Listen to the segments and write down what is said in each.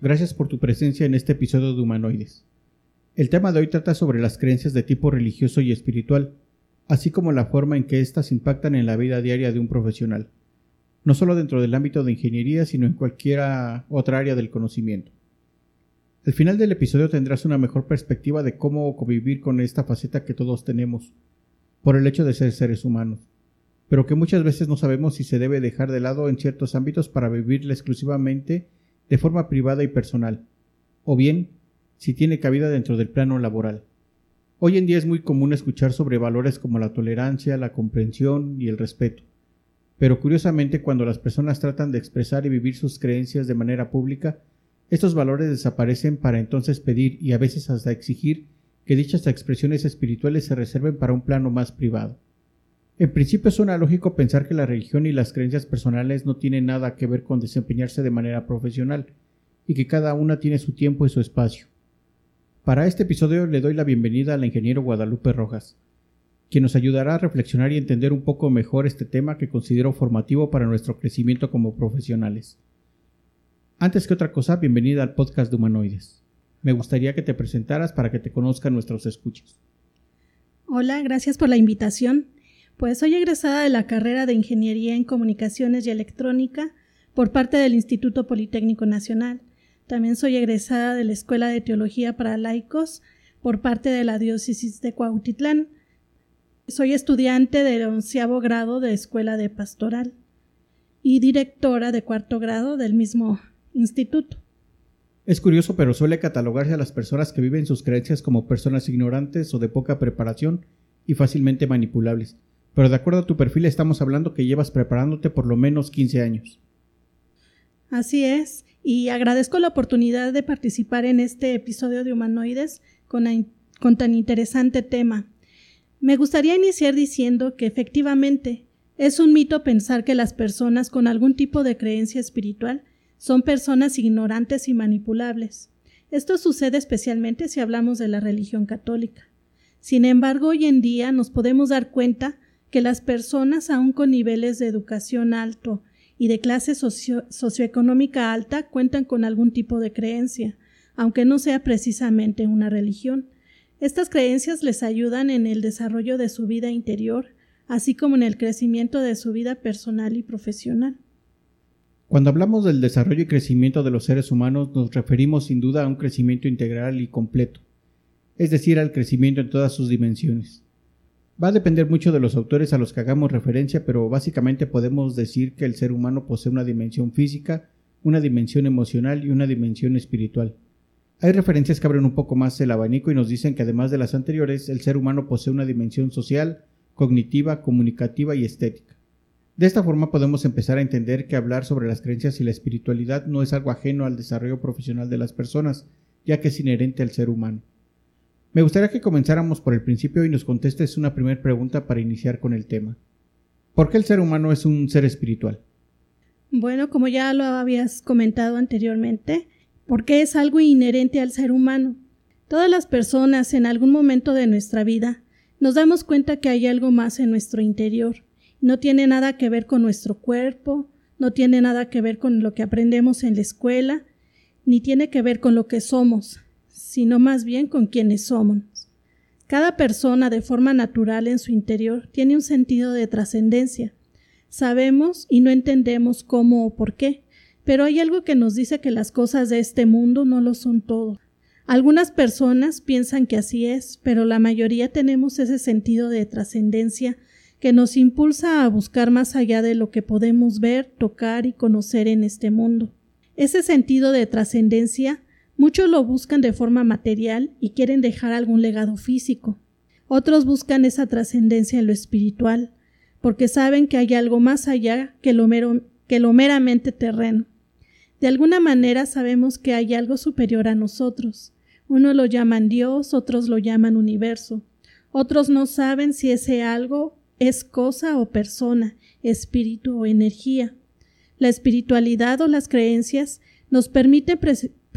Gracias por tu presencia en este episodio de Humanoides. El tema de hoy trata sobre las creencias de tipo religioso y espiritual, así como la forma en que éstas impactan en la vida diaria de un profesional, no solo dentro del ámbito de ingeniería, sino en cualquier otra área del conocimiento. Al final del episodio tendrás una mejor perspectiva de cómo convivir con esta faceta que todos tenemos, por el hecho de ser seres humanos, pero que muchas veces no sabemos si se debe dejar de lado en ciertos ámbitos para vivirla exclusivamente de forma privada y personal, o bien si tiene cabida dentro del plano laboral. Hoy en día es muy común escuchar sobre valores como la tolerancia, la comprensión y el respeto, pero curiosamente cuando las personas tratan de expresar y vivir sus creencias de manera pública, estos valores desaparecen para entonces pedir y a veces hasta exigir que dichas expresiones espirituales se reserven para un plano más privado. En principio suena lógico pensar que la religión y las creencias personales no tienen nada que ver con desempeñarse de manera profesional, y que cada una tiene su tiempo y su espacio. Para este episodio le doy la bienvenida al ingeniero Guadalupe Rojas, quien nos ayudará a reflexionar y entender un poco mejor este tema que considero formativo para nuestro crecimiento como profesionales. Antes que otra cosa, bienvenida al podcast de Humanoides. Me gustaría que te presentaras para que te conozcan nuestros escuchas. Hola, gracias por la invitación. Pues soy egresada de la carrera de Ingeniería en Comunicaciones y Electrónica por parte del Instituto Politécnico Nacional. También soy egresada de la Escuela de Teología para Laicos por parte de la Diócesis de Cuautitlán. Soy estudiante de onceavo grado de Escuela de Pastoral y directora de cuarto grado del mismo instituto. Es curioso, pero suele catalogarse a las personas que viven sus creencias como personas ignorantes o de poca preparación y fácilmente manipulables pero de acuerdo a tu perfil estamos hablando que llevas preparándote por lo menos 15 años. Así es, y agradezco la oportunidad de participar en este episodio de Humanoides con, con tan interesante tema. Me gustaría iniciar diciendo que efectivamente es un mito pensar que las personas con algún tipo de creencia espiritual son personas ignorantes y manipulables. Esto sucede especialmente si hablamos de la religión católica. Sin embargo, hoy en día nos podemos dar cuenta que las personas aún con niveles de educación alto y de clase socioeconómica alta cuentan con algún tipo de creencia, aunque no sea precisamente una religión. Estas creencias les ayudan en el desarrollo de su vida interior, así como en el crecimiento de su vida personal y profesional. Cuando hablamos del desarrollo y crecimiento de los seres humanos nos referimos sin duda a un crecimiento integral y completo, es decir, al crecimiento en todas sus dimensiones. Va a depender mucho de los autores a los que hagamos referencia, pero básicamente podemos decir que el ser humano posee una dimensión física, una dimensión emocional y una dimensión espiritual. Hay referencias que abren un poco más el abanico y nos dicen que además de las anteriores, el ser humano posee una dimensión social, cognitiva, comunicativa y estética. De esta forma podemos empezar a entender que hablar sobre las creencias y la espiritualidad no es algo ajeno al desarrollo profesional de las personas, ya que es inherente al ser humano. Me gustaría que comenzáramos por el principio y nos contestes una primera pregunta para iniciar con el tema. ¿Por qué el ser humano es un ser espiritual? Bueno, como ya lo habías comentado anteriormente, porque es algo inherente al ser humano. Todas las personas en algún momento de nuestra vida nos damos cuenta que hay algo más en nuestro interior. No tiene nada que ver con nuestro cuerpo, no tiene nada que ver con lo que aprendemos en la escuela, ni tiene que ver con lo que somos, sino más bien con quienes somos. Cada persona de forma natural en su interior tiene un sentido de trascendencia. Sabemos y no entendemos cómo o por qué, pero hay algo que nos dice que las cosas de este mundo no lo son todo. Algunas personas piensan que así es, pero la mayoría tenemos ese sentido de trascendencia que nos impulsa a buscar más allá de lo que podemos ver, tocar y conocer en este mundo. Ese sentido de trascendencia Muchos lo buscan de forma material y quieren dejar algún legado físico. Otros buscan esa trascendencia en lo espiritual, porque saben que hay algo más allá que lo, meramente terreno. De alguna manera sabemos que hay algo superior a nosotros. Unos lo llaman Dios, otros lo llaman universo. Otros no saben si ese algo es cosa o persona, espíritu o energía. La espiritualidad o las creencias nos permiten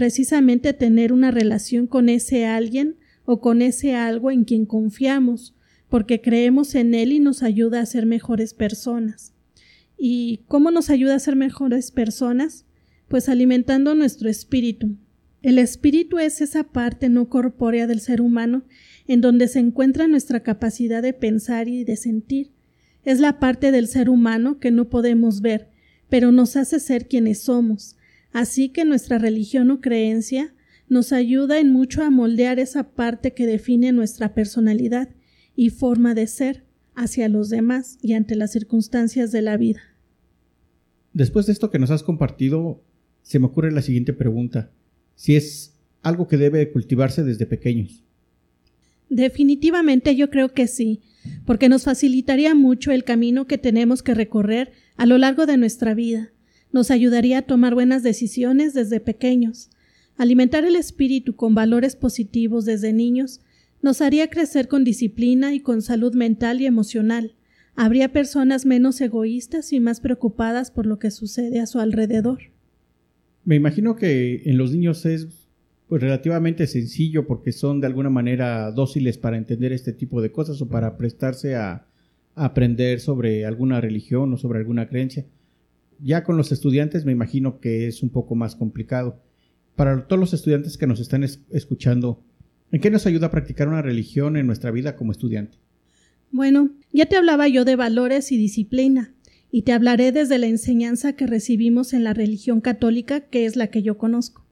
precisamente tener una relación con ese alguien o con ese algo en quien confiamos, porque creemos en él y nos ayuda a ser mejores personas. ¿Y cómo nos ayuda a ser mejores personas? Pues alimentando nuestro espíritu. El espíritu es esa parte no corpórea del ser humano en donde se encuentra nuestra capacidad de pensar y de sentir. Es la parte del ser humano que no podemos ver, pero nos hace ser quienes somos. Así que nuestra religión o creencia nos ayuda en mucho a moldear esa parte que define nuestra personalidad y forma de ser hacia los demás y ante las circunstancias de la vida. Después de esto que nos has compartido, se me ocurre la siguiente pregunta. Si es algo que debe cultivarse desde pequeños. Definitivamente yo creo que sí, porque nos facilitaría mucho el camino que tenemos que recorrer a lo largo de nuestra vida. Nos ayudaría a tomar buenas decisiones desde pequeños. Alimentar el espíritu con valores positivos desde niños nos haría crecer con disciplina y con salud mental y emocional. Habría personas menos egoístas y más preocupadas por lo que sucede a su alrededor. Me imagino que en los niños es pues relativamente sencillo porque son de alguna manera dóciles para entender este tipo de cosas o para prestarse a, aprender sobre alguna religión o sobre alguna creencia. Ya con los estudiantes me imagino que es un poco más complicado. Para todos los estudiantes que nos están escuchando, ¿en qué nos ayuda a practicar una religión en nuestra vida como estudiante? Bueno, ya te hablaba yo de valores y disciplina, y te hablaré desde la enseñanza que recibimos en la religión católica, que es la que yo conozco.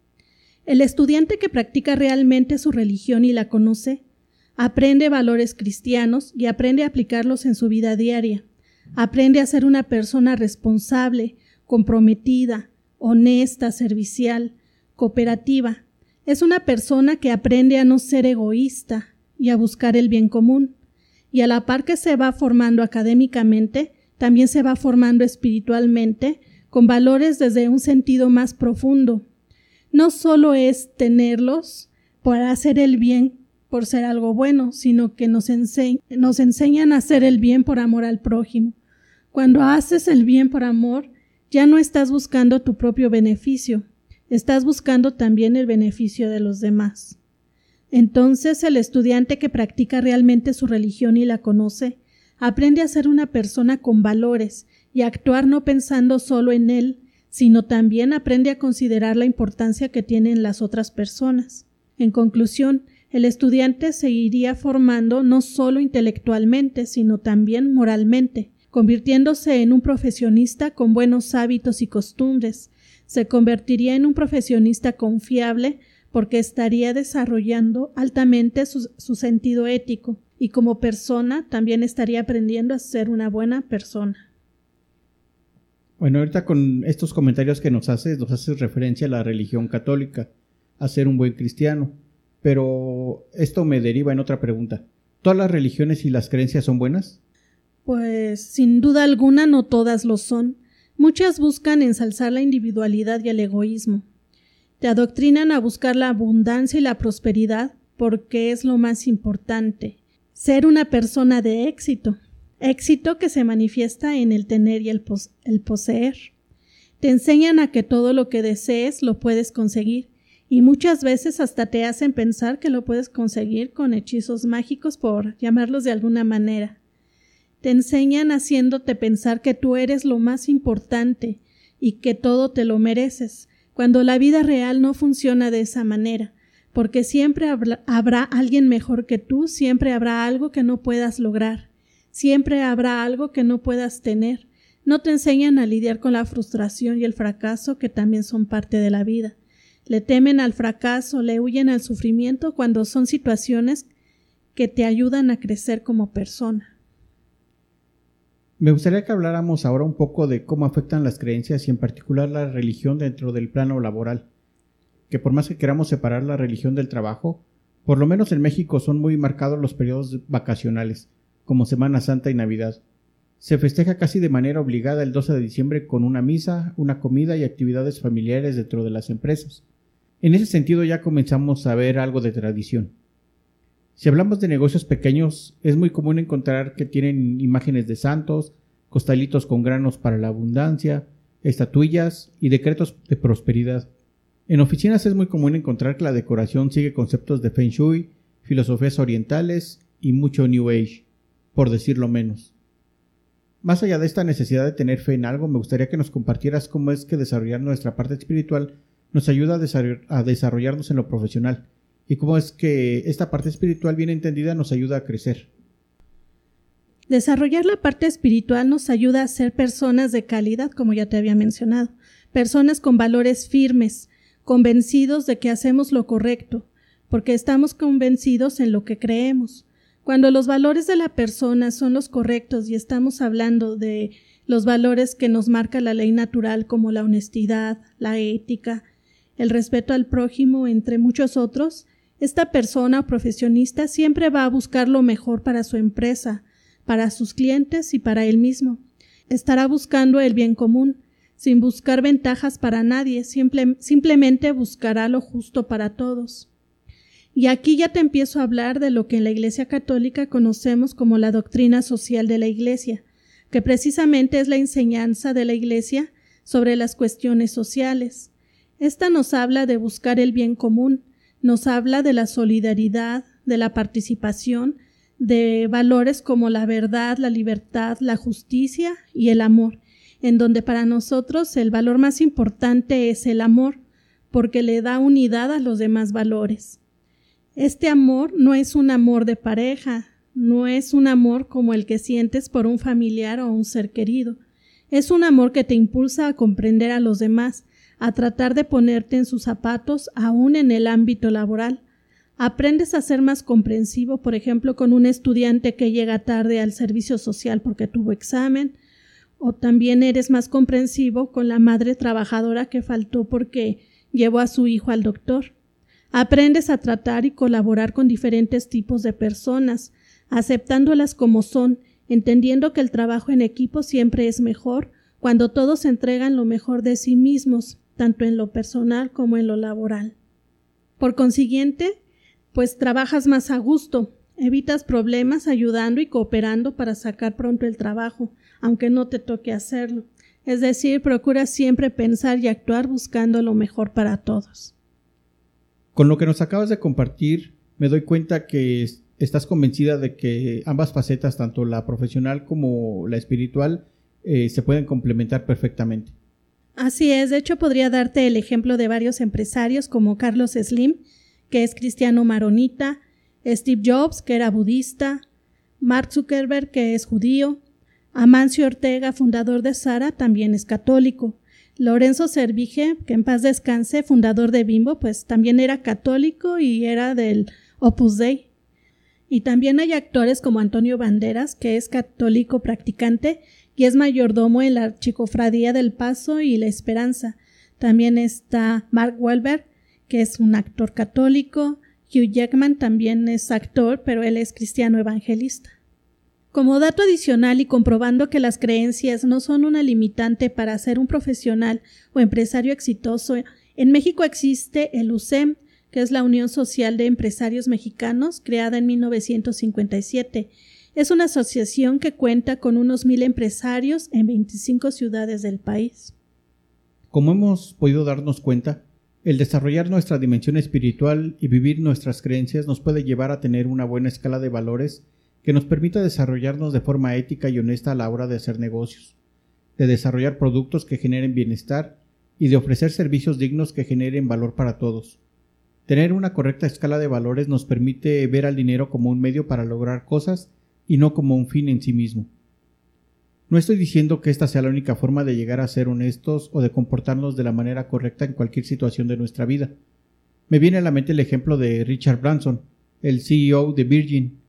El estudiante que practica realmente su religión y la conoce, aprende valores cristianos y aprende a aplicarlos en su vida diaria. Aprende a ser una persona responsable, comprometida, honesta, servicial, cooperativa. Es una persona que aprende a no ser egoísta y a buscar el bien común. Y a la par que se va formando académicamente, también se va formando espiritualmente, con valores desde un sentido más profundo, no solo es tenerlos para hacer el bien por ser algo bueno, sino que nos, nos enseñan a hacer el bien por amor al prójimo. Cuando haces el bien por amor, ya no estás buscando tu propio beneficio, estás buscando también el beneficio de los demás. Entonces el estudiante que practica realmente su religión y la conoce, aprende a ser una persona con valores y a actuar no pensando solo en él, sino también aprende a considerar la importancia que tienen las otras personas. En conclusión, el estudiante se iría formando no solo intelectualmente, sino también moralmente, convirtiéndose en un profesionista con buenos hábitos y costumbres. Se convertiría en un profesionista confiable porque estaría desarrollando altamente su, sentido ético y como persona también estaría aprendiendo a ser una buena persona. Bueno, ahorita con estos comentarios que nos haces, nos haces referencia a la religión católica, a ser un buen cristiano. Pero esto me deriva en otra pregunta. ¿Todas las religiones y las creencias son buenas? Pues sin duda alguna no todas lo son. Muchas buscan ensalzar la individualidad y el egoísmo. Te adoctrinan a buscar la abundancia y la prosperidad porque es lo más importante. Ser una persona de éxito, éxito que se manifiesta en el tener y el, poseer. Te enseñan a que todo lo que desees lo puedes conseguir y muchas veces hasta te hacen pensar que lo puedes conseguir con hechizos mágicos por llamarlos de alguna manera. Te enseñan haciéndote pensar que tú eres lo más importante y que todo te lo mereces, cuando la vida real no funciona de esa manera, porque siempre habrá alguien mejor que tú, siempre habrá algo que no puedas lograr. Siempre habrá algo que no puedas tener. No te enseñan a lidiar con la frustración y el fracaso que también son parte de la vida. Le temen al fracaso, le huyen al sufrimiento cuando son situaciones que te ayudan a crecer como persona. Me gustaría que habláramos ahora un poco de cómo afectan las creencias y en particular la religión dentro del plano laboral. Que por más que queramos separar la religión del trabajo, por lo menos en México son muy marcados los periodos vacacionales como Semana Santa y Navidad. se festeja casi de manera obligada el 12 de diciembre con una misa, una comida y actividades familiares dentro de las empresas. En ese sentido ya comenzamos a ver algo de tradición. Si hablamos de negocios pequeños, es muy común encontrar que tienen imágenes de santos, costalitos con granos para la abundancia, estatuillas y decretos de prosperidad. En oficinas es muy común encontrar que la decoración sigue conceptos de Feng Shui, filosofías orientales y mucho New Age, por decirlo menos. Más allá de esta necesidad de tener fe en algo, me gustaría que nos compartieras cómo es que desarrollar nuestra parte espiritual nos ayuda a, desarrollarnos en lo profesional y cómo es que esta parte espiritual bien entendida nos ayuda a crecer. Desarrollar la parte espiritual nos ayuda a ser personas de calidad, como ya te había mencionado, personas con valores firmes, convencidos de que hacemos lo correcto, porque estamos convencidos en lo que creemos. Cuando los valores de la persona son los correctos y estamos hablando de los valores que nos marca la ley natural como la honestidad, la ética, el respeto al prójimo, entre muchos otros, esta persona o profesionista siempre va a buscar lo mejor para su empresa, para sus clientes y para él mismo. Estará buscando el bien común, sin buscar ventajas para nadie, simplemente buscará lo justo para todos. Y aquí ya te empiezo a hablar de lo que en la Iglesia Católica conocemos como la doctrina social de la Iglesia, que precisamente es la enseñanza de la Iglesia sobre las cuestiones sociales. Esta nos habla de buscar el bien común, nos habla de la solidaridad, de la participación, de valores como la verdad, la libertad, la justicia y el amor, en donde para nosotros el valor más importante es el amor, porque le da unidad a los demás valores. Este amor no es un amor de pareja, no es un amor como el que sientes por un familiar o un ser querido, es un amor que te impulsa a comprender a los demás, a tratar de ponerte en sus zapatos aún en el ámbito laboral. Aprendes a ser más comprensivo, por ejemplo, con un estudiante que llega tarde al servicio social porque tuvo examen, o también eres más comprensivo con la madre trabajadora que faltó porque llevó a su hijo al doctor. Aprendes a tratar y colaborar con diferentes tipos de personas, aceptándolas como son, entendiendo que el trabajo en equipo siempre es mejor cuando todos entregan lo mejor de sí mismos, tanto en lo personal como en lo laboral. Por consiguiente, pues trabajas más a gusto, evitas problemas ayudando y cooperando para sacar pronto el trabajo, aunque no te toque hacerlo. Es decir, procura siempre pensar y actuar buscando lo mejor para todos. Con lo que nos acabas de compartir, me doy cuenta que estás convencida de que ambas facetas, tanto la profesional como la espiritual, eh, se pueden complementar perfectamente. Así es, de hecho podría darte el ejemplo de varios empresarios como Carlos Slim, que es cristiano maronita, Steve Jobs, que era budista, Mark Zuckerberg, que es judío, Amancio Ortega, fundador de Sara, también es católico, Lorenzo Servige, que en paz descanse, fundador de Bimbo, pues también era católico y era del Opus Dei. Y también hay actores como Antonio Banderas, que es católico practicante y es mayordomo en la Archicofradía del Paso y La Esperanza. También está Mark Wahlberg, que es un actor católico. Hugh Jackman también es actor, pero él es cristiano evangelista. Como dato adicional y comprobando que las creencias no son una limitante para ser un profesional o empresario exitoso, en México existe el USEM, que es la Unión Social de Empresarios Mexicanos, creada en 1957 es una asociación que cuenta con unos mil empresarios en 25 ciudades del país. Como hemos podido darnos cuenta, el desarrollar nuestra dimensión espiritual y vivir nuestras creencias nos puede llevar a tener una buena escala de valores que nos permita desarrollarnos de forma ética y honesta a la hora de hacer negocios, de desarrollar productos que generen bienestar y de ofrecer servicios dignos que generen valor para todos. Tener una correcta escala de valores nos permite ver al dinero como un medio para lograr cosas y no como un fin en sí mismo. No estoy diciendo que esta sea la única forma de llegar a ser honestos o de comportarnos de la manera correcta en cualquier situación de nuestra vida. Me viene a la mente el ejemplo de Richard Branson, el CEO de Virgin,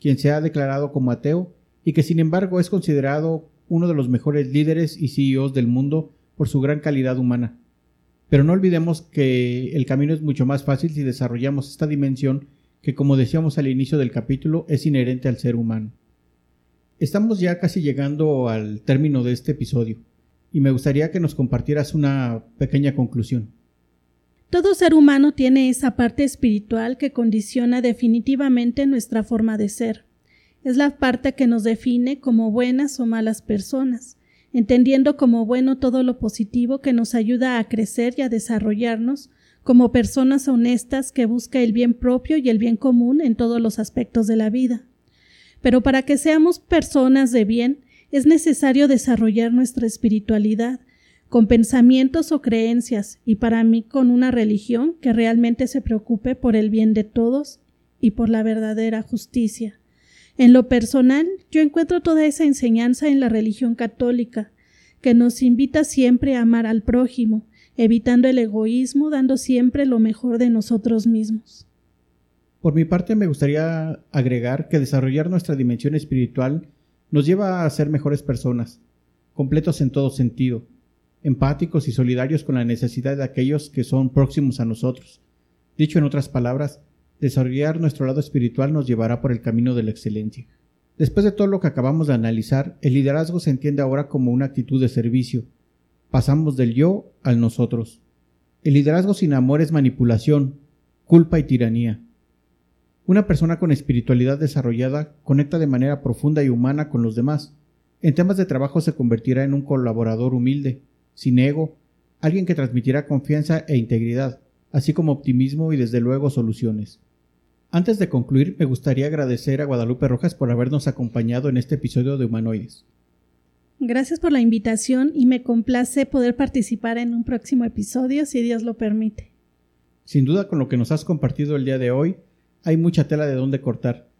quien se ha declarado como ateo y que sin embargo es considerado uno de los mejores líderes y CEOs del mundo por su gran calidad humana. Pero no olvidemos que el camino es mucho más fácil si desarrollamos esta dimensión que como decíamos al inicio del capítulo es inherente al ser humano. Estamos ya casi llegando al término de este episodio y me gustaría que nos compartieras una pequeña conclusión. Todo ser humano tiene esa parte espiritual que condiciona definitivamente nuestra forma de ser. Es la parte que nos define como buenas o malas personas, entendiendo como bueno todo lo positivo que nos ayuda a crecer y a desarrollarnos como personas honestas que busca el bien propio y el bien común en todos los aspectos de la vida. Pero para que seamos personas de bien, es necesario desarrollar nuestra espiritualidad, con pensamientos o creencias, y para mí con una religión que realmente se preocupe por el bien de todos y por la verdadera justicia. En lo personal, yo encuentro toda esa enseñanza en la religión católica, que nos invita siempre a amar al prójimo, evitando el egoísmo, dando siempre lo mejor de nosotros mismos. Por mi parte, me gustaría agregar que desarrollar nuestra dimensión espiritual nos lleva a ser mejores personas, completos en todo sentido, empáticos y solidarios con la necesidad de aquellos que son próximos a nosotros. Dicho en otras palabras, desarrollar nuestro lado espiritual nos llevará por el camino de la excelencia. Después de todo lo que acabamos de analizar, el liderazgo se entiende ahora como una actitud de servicio. Pasamos del yo al nosotros. El liderazgo sin amor es manipulación, culpa y tiranía. Una persona con espiritualidad desarrollada conecta de manera profunda y humana con los demás. En temas de trabajo se convertirá en un colaborador humilde, sin ego, alguien que transmitirá confianza e integridad, así como optimismo y desde luego soluciones. Antes de concluir, me gustaría agradecer a Guadalupe Rojas por habernos acompañado en este episodio de Humanoides. Gracias por la invitación y me complace poder participar en un próximo episodio si Dios lo permite. Sin duda con lo que nos has compartido el día de hoy, hay mucha tela de dónde cortar.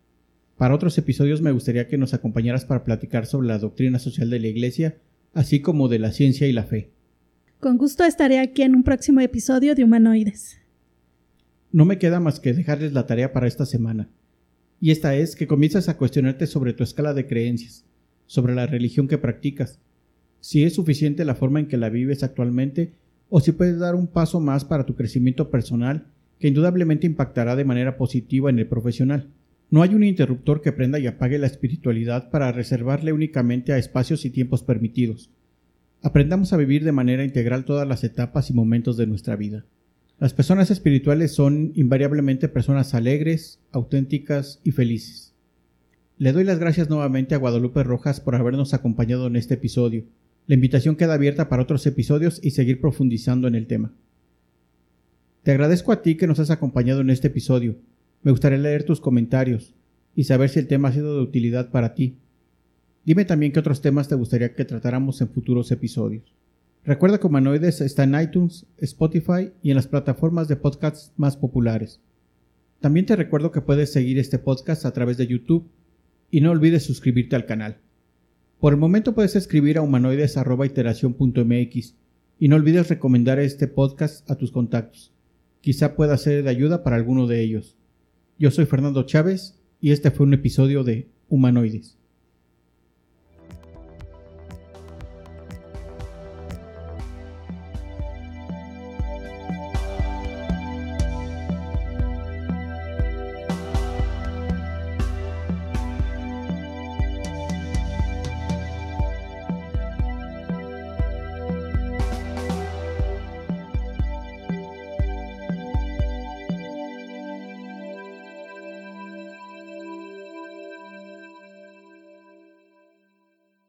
Para otros episodios me gustaría que nos acompañaras para platicar sobre la doctrina social de la Iglesia, así como de la ciencia y la fe. Con gusto estaré aquí en un próximo episodio de Humanoides. No me queda más que dejarles la tarea para esta semana. Y esta es que comiences a cuestionarte sobre tu escala de creencias, sobre la religión que practicas, si es suficiente la forma en que la vives actualmente o si puedes dar un paso más para tu crecimiento personal que indudablemente impactará de manera positiva en el profesional. No hay un interruptor que prenda y apague la espiritualidad para reservarle únicamente a espacios y tiempos permitidos. Aprendamos a vivir de manera integral todas las etapas y momentos de nuestra vida. Las personas espirituales son invariablemente personas alegres, auténticas y felices. Le doy las gracias nuevamente a Guadalupe Rojas por habernos acompañado en este episodio. La invitación queda abierta para otros episodios y seguir profundizando en el tema. Te agradezco a ti que nos has acompañado en este episodio. Me gustaría leer tus comentarios y saber si el tema ha sido de utilidad para ti. Dime también qué otros temas te gustaría que tratáramos en futuros episodios. Recuerda que Humanoides está en iTunes, Spotify y en las plataformas de podcasts más populares. También te recuerdo que puedes seguir este podcast a través de YouTube y no olvides suscribirte al canal. Por el momento puedes escribir a humanoides.iteración.mx y no olvides recomendar este podcast a tus contactos. Quizá pueda ser de ayuda para alguno de ellos. Yo soy Fernando Chávez y este fue un episodio de Humanoides.